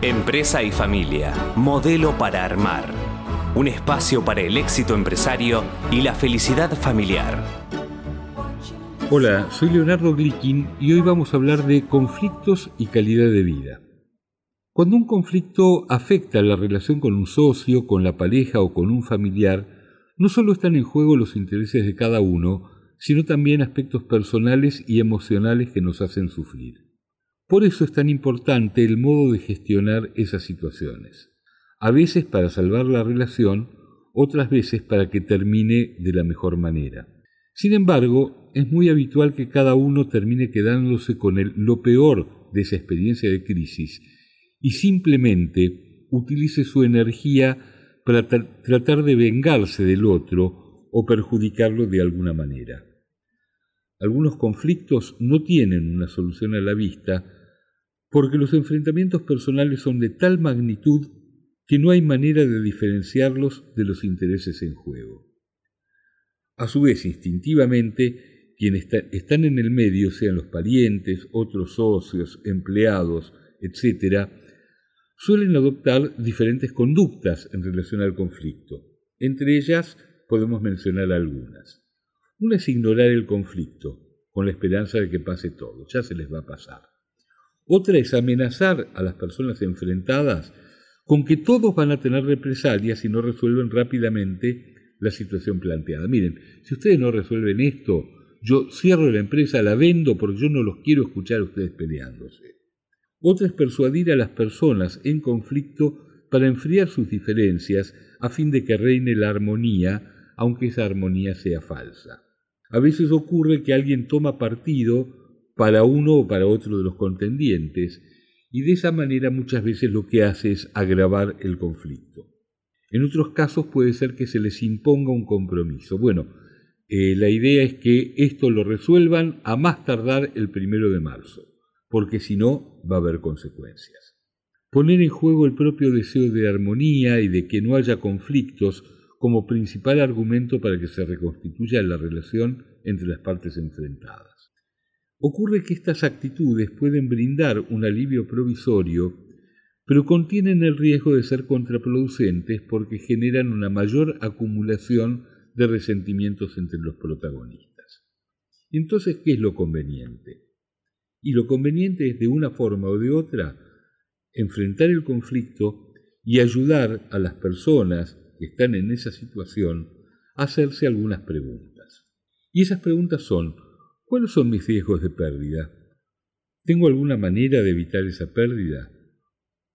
Empresa y familia, modelo para armar. Un espacio para el éxito empresario y la felicidad familiar. Hola, soy Leonardo Glikin y hoy vamos a hablar de conflictos y calidad de vida. Cuando un conflicto afecta la relación con un socio, con la pareja o con un familiar, no solo están en juego los intereses de cada uno, sino también aspectos personales y emocionales que nos hacen sufrir. Por eso es tan importante el modo de gestionar esas situaciones. A veces para salvar la relación, otras veces para que termine de la mejor manera. Sin embargo, es muy habitual que cada uno termine quedándose con el, lo peor de esa experiencia de crisis y simplemente utilice su energía para tratar de vengarse del otro o perjudicarlo de alguna manera. Algunos conflictos no tienen una solución a la vista porque los enfrentamientos personales son de tal magnitud que no hay manera de diferenciarlos de los intereses en juego. A su vez, instintivamente, quienes están en el medio, sean los parientes, otros socios, empleados, etc., suelen adoptar diferentes conductas en relación al conflicto. Entre ellas podemos mencionar algunas. Una es ignorar el conflicto, con la esperanza de que pase todo, ya se les va a pasar. Otra es amenazar a las personas enfrentadas con que todos van a tener represalias si no resuelven rápidamente la situación planteada. Miren, si ustedes no resuelven esto, yo cierro la empresa, la vendo porque yo no los quiero escuchar a ustedes peleándose. Otra es persuadir a las personas en conflicto para enfriar sus diferencias a fin de que reine la armonía, aunque esa armonía sea falsa. A veces ocurre que alguien toma partido para uno o para otro de los contendientes, y de esa manera muchas veces lo que hace es agravar el conflicto. En otros casos puede ser que se les imponga un compromiso. Bueno, eh, la idea es que esto lo resuelvan a más tardar el primero de marzo, porque si no va a haber consecuencias. Poner en juego el propio deseo de armonía y de que no haya conflictos como principal argumento para que se reconstituya la relación entre las partes enfrentadas. Ocurre que estas actitudes pueden brindar un alivio provisorio, pero contienen el riesgo de ser contraproducentes porque generan una mayor acumulación de resentimientos entre los protagonistas. Entonces, ¿qué es lo conveniente? Y lo conveniente es de una forma o de otra enfrentar el conflicto y ayudar a las personas que están en esa situación a hacerse algunas preguntas. Y esas preguntas son, ¿Cuáles son mis riesgos de pérdida? ¿Tengo alguna manera de evitar esa pérdida?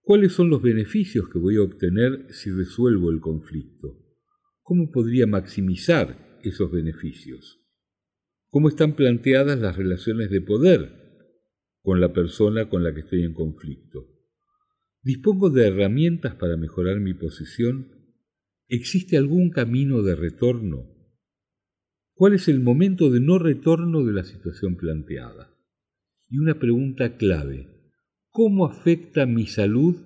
¿Cuáles son los beneficios que voy a obtener si resuelvo el conflicto? ¿Cómo podría maximizar esos beneficios? ¿Cómo están planteadas las relaciones de poder con la persona con la que estoy en conflicto? ¿Dispongo de herramientas para mejorar mi posición? ¿Existe algún camino de retorno? ¿Cuál es el momento de no retorno de la situación planteada? Y una pregunta clave, ¿cómo afecta mi salud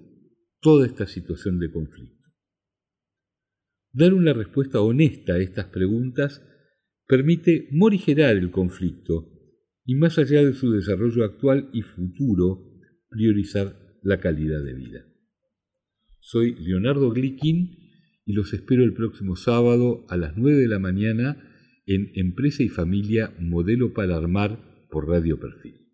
toda esta situación de conflicto? Dar una respuesta honesta a estas preguntas permite morigerar el conflicto y más allá de su desarrollo actual y futuro, priorizar la calidad de vida. Soy Leonardo Glikin y los espero el próximo sábado a las 9 de la mañana en Empresa y Familia Modelo para Armar por Radio Perfil.